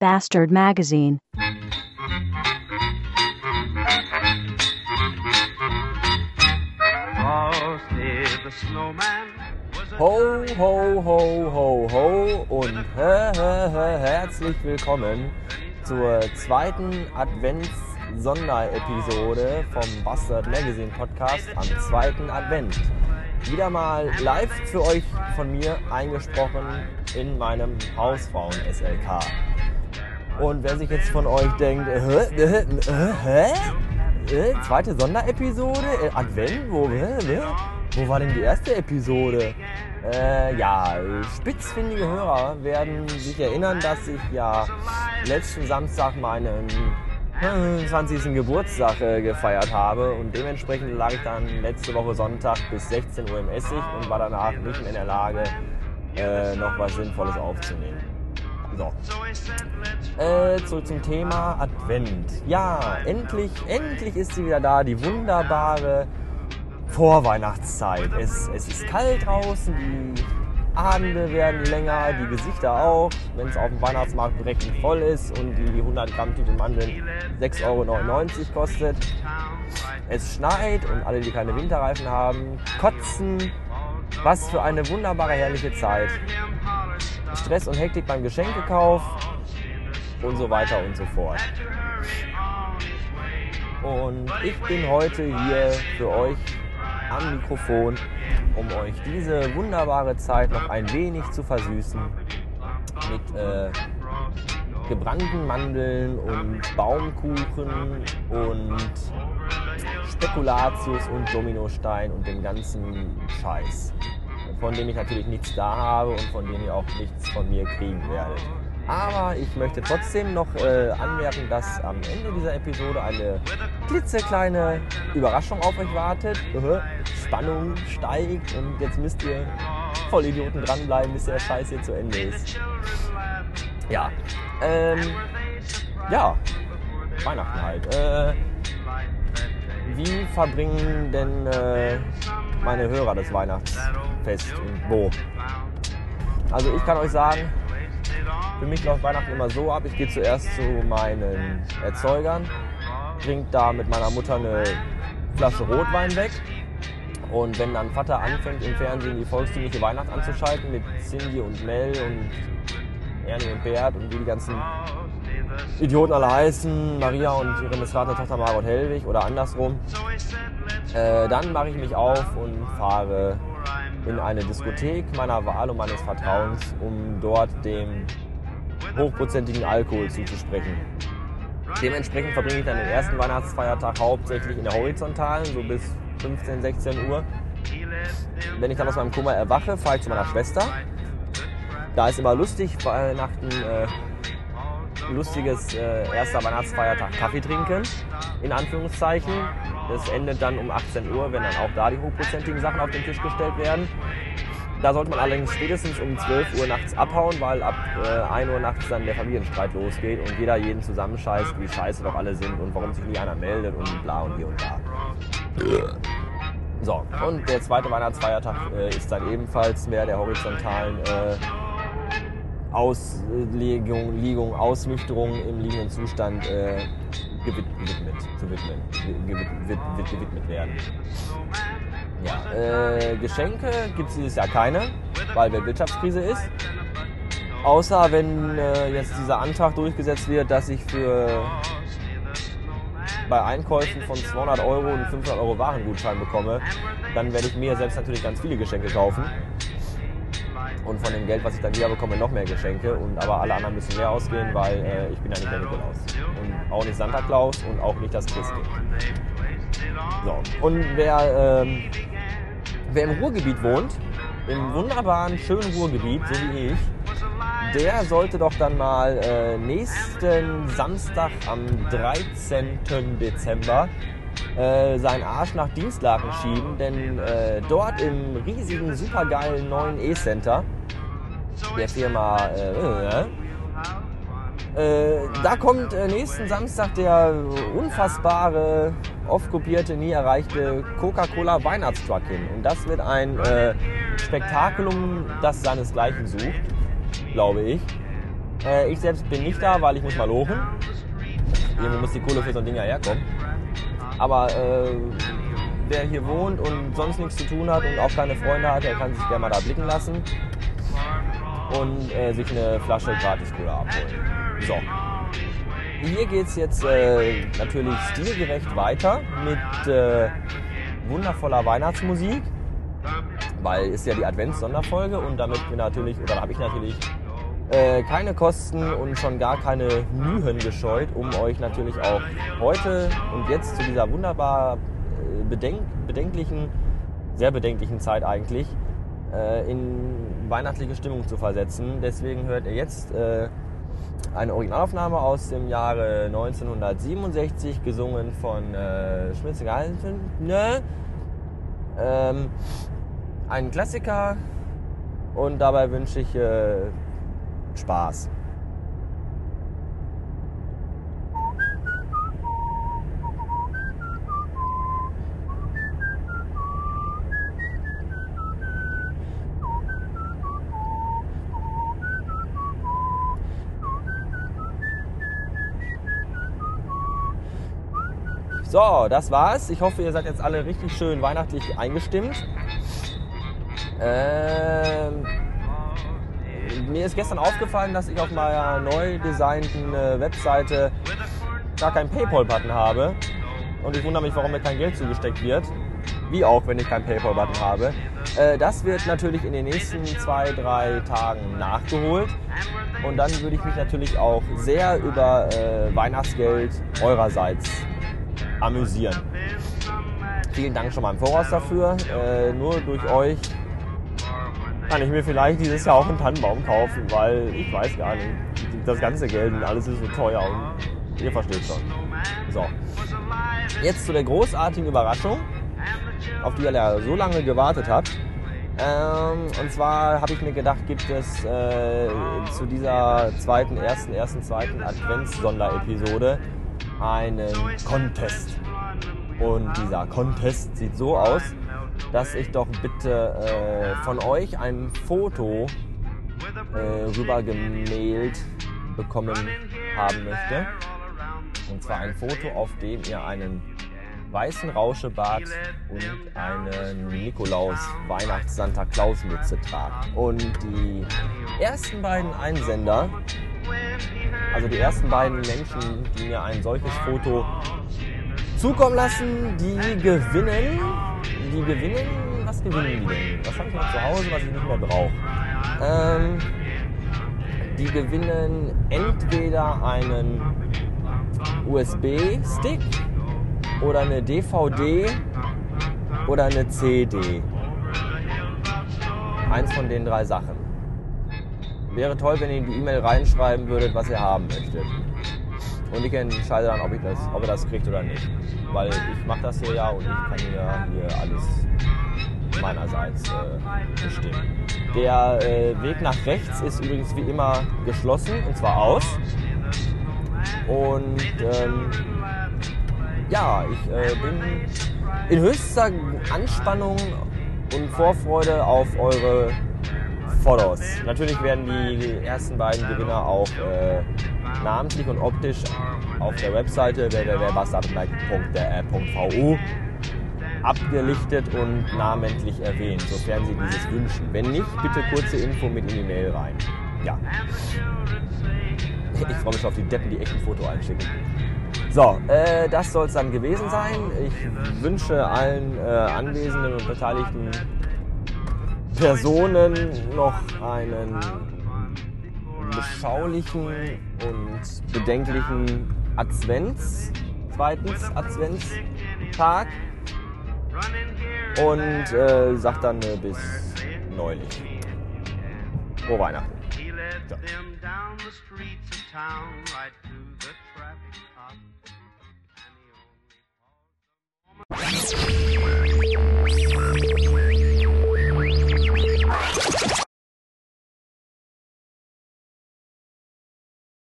Bastard Magazine. Ho, ho, ho, ho, ho und hä, hä, hä, herzlich willkommen zur zweiten Advents-Sonderepisode vom Bastard Magazine Podcast am zweiten Advent. Wieder mal live für euch von mir eingesprochen in meinem Hausfrauen-SLK. Und wer sich jetzt von euch denkt, äh, hä, äh, äh, hä? Äh, zweite Sonderepisode? Advent? Wo, hä, hä? Wo war denn die erste Episode? Äh, ja, spitzfindige Hörer werden sich erinnern, dass ich ja letzten Samstag meinen 20. Geburtstag äh, gefeiert habe und dementsprechend lag ich dann letzte Woche Sonntag bis 16 Uhr im Essig und war danach nicht mehr in der Lage, äh, noch was Sinnvolles aufzunehmen. So. Äh, zurück zum Thema Advent. Ja, endlich, endlich ist sie wieder da, die wunderbare Vorweihnachtszeit. Es, es ist kalt draußen, die Abende werden länger, die Gesichter auch. Wenn es auf dem Weihnachtsmarkt direkt voll ist und die 100 Gramm Tüte Mandeln 6,99 Euro kostet. Es schneit und alle, die keine Winterreifen haben, kotzen. Was für eine wunderbare, herrliche Zeit. Stress und Hektik beim Geschenkekauf und so weiter und so fort. Und ich bin heute hier für euch am Mikrofon, um euch diese wunderbare Zeit noch ein wenig zu versüßen mit äh, gebrannten Mandeln und Baumkuchen und Spekulatius und Dominostein und dem ganzen Scheiß, von dem ich natürlich nichts da habe und von dem ihr auch nichts von mir kriegen werdet. Aber ich möchte trotzdem noch äh, anmerken, dass am Ende dieser Episode eine klitzekleine Überraschung auf euch wartet. Spannung steigt und jetzt müsst ihr Vollidioten dranbleiben, bis der Scheiß hier zu Ende ist. Ja, ähm, ja, Weihnachten halt. Äh, wie verbringen denn äh, meine Hörer das Weihnachtsfest und wo? Also ich kann euch sagen, für mich läuft Weihnachten immer so ab, ich gehe zuerst zu meinen Erzeugern, trinke da mit meiner Mutter eine Flasche Rotwein weg. Und wenn dann Vater anfängt im Fernsehen die volkstümliche Weihnacht anzuschalten mit Cindy und Mel und Ernie und Bert und wie die ganzen Idioten alle heißen, Maria und ihre missratene Tochter Margot Hellwig oder andersrum, äh, dann mache ich mich auf und fahre in eine Diskothek meiner Wahl und meines Vertrauens, um dort dem hochprozentigen Alkohol zuzusprechen. Dementsprechend verbringe ich dann den ersten Weihnachtsfeiertag hauptsächlich in der Horizontalen, so bis 15, 16 Uhr. Wenn ich dann aus meinem Kummer erwache, fahre ich zu meiner Schwester. Da ist immer lustig, Weihnachten, äh, lustiges äh, erster Weihnachtsfeiertag Kaffee trinken, in Anführungszeichen. Das endet dann um 18 Uhr, wenn dann auch da die hochprozentigen Sachen auf den Tisch gestellt werden. Da sollte man allerdings spätestens um 12 Uhr nachts abhauen, weil ab äh, 1 Uhr nachts dann der Familienstreit losgeht und jeder jeden zusammenscheißt, wie scheiße doch alle sind und warum sich nie einer meldet und bla und hier und da. So, und der zweite Weihnachtsfeiertag äh, ist dann ebenfalls mehr der horizontalen äh, Auslegung, Liegung, Ausnüchterung im liegenden Zustand äh, gewidmet, zu widmen, gewidmet, gewidmet werden. Ja, äh, Geschenke gibt es dieses Jahr keine, weil wir Wirtschaftskrise ist. Außer wenn äh, jetzt dieser Antrag durchgesetzt wird, dass ich für bei Einkäufen von 200 Euro einen 500 Euro Warengutschein bekomme, dann werde ich mir selbst natürlich ganz viele Geschenke kaufen. Und von dem Geld, was ich dann wieder bekomme, noch mehr Geschenke. Und aber alle anderen müssen mehr ausgehen, weil äh, ich bin ja nicht der Nikolaus. Und auch nicht Santa Claus und auch nicht das Christkind. So. Und wer ähm, wer im Ruhrgebiet wohnt, im wunderbaren, schönen Ruhrgebiet, so wie ich, der sollte doch dann mal äh, nächsten Samstag am 13. Dezember äh, seinen Arsch nach Dienstlaken schieben, denn äh, dort im riesigen, supergeilen neuen E-Center der Firma äh, äh, da kommt äh, nächsten Samstag der unfassbare, oft kopierte, nie erreichte Coca-Cola Weihnachtstruck hin. Und das wird ein äh, Spektakulum, das seinesgleichen sucht, glaube ich. Äh, ich selbst bin nicht da, weil ich muss mal lochen. Irgendwo muss die Kohle für so ein Ding ja herkommen. Aber äh, wer hier wohnt und sonst nichts zu tun hat und auch keine Freunde hat, der kann sich gerne mal da blicken lassen und äh, sich eine Flasche Gratis-Cola abholen. So. Hier geht es jetzt äh, natürlich stilgerecht weiter mit äh, wundervoller Weihnachtsmusik, weil ist ja die Advents-Sonderfolge und damit wir natürlich, oder habe ich natürlich äh, keine Kosten und schon gar keine Mühen gescheut, um euch natürlich auch heute und jetzt zu dieser wunderbar äh, bedenk bedenklichen, sehr bedenklichen Zeit eigentlich äh, in weihnachtliche Stimmung zu versetzen. Deswegen hört ihr jetzt äh, eine Originalaufnahme aus dem Jahre 1967, gesungen von äh, Schmitz ne? ähm, Ein Klassiker und dabei wünsche ich äh, Spaß. So, das war's. Ich hoffe, ihr seid jetzt alle richtig schön weihnachtlich eingestimmt. Ähm, mir ist gestern aufgefallen, dass ich auf meiner neu designten äh, Webseite gar keinen Paypal-Button habe. Und ich wundere mich, warum mir kein Geld zugesteckt wird. Wie auch, wenn ich keinen Paypal-Button habe. Äh, das wird natürlich in den nächsten zwei, drei Tagen nachgeholt. Und dann würde ich mich natürlich auch sehr über äh, Weihnachtsgeld eurerseits amüsieren. Vielen Dank schon mal im Voraus dafür. Nur durch euch kann ich mir vielleicht dieses Jahr auch einen Tannenbaum kaufen, weil ich weiß gar nicht, das ganze Geld und alles ist so teuer und ihr versteht schon. So. Jetzt zu der großartigen Überraschung, auf die ihr so lange gewartet habt. Ähm, und zwar habe ich mir gedacht, gibt es äh, zu dieser zweiten, ersten, ersten, zweiten Advents-Sonderepisode einen Contest. Und dieser Contest sieht so aus, dass ich doch bitte äh, von euch ein Foto äh, rübergemailt bekommen haben möchte. Und zwar ein Foto, auf dem ihr einen weißen Rauschebart und eine Nikolaus Weihnachts Santa Claus Mütze tragt. Und die ersten beiden Einsender also die ersten beiden Menschen, die mir ein solches Foto zukommen lassen, die gewinnen. Die gewinnen. Was gewinnen die denn? Was habe ich noch zu Hause, was ich nicht mehr brauche? Ähm, die gewinnen entweder einen USB-Stick oder eine DVD oder eine CD. Eins von den drei Sachen. Wäre toll, wenn ihr in die E-Mail reinschreiben würdet, was ihr haben möchtet. Und ich entscheide dann, ob, ich das, ob ihr das kriegt oder nicht. Weil ich mache das hier ja und ich kann ja hier alles meinerseits äh, bestimmen. Der äh, Weg nach rechts ist übrigens wie immer geschlossen und zwar aus. Und ähm, ja, ich äh, bin in höchster Anspannung und Vorfreude auf eure Fotos. Natürlich werden die ersten beiden Gewinner auch äh, namentlich und optisch auf der Webseite www.bastardbike.vu abgelichtet und namentlich erwähnt, sofern Sie dieses wünschen. Wenn nicht, bitte kurze Info mit in die Mail rein. Ja. Ich freue mich auf die Deppen, die echt ein Foto einschicken. So, äh, das soll es dann gewesen sein. Ich wünsche allen äh, Anwesenden und Beteiligten Personen noch einen beschaulichen und bedenklichen Advents, zweitens Adventstag und äh, sagt dann äh, bis neulich. Frohe Weihnachten. Ja.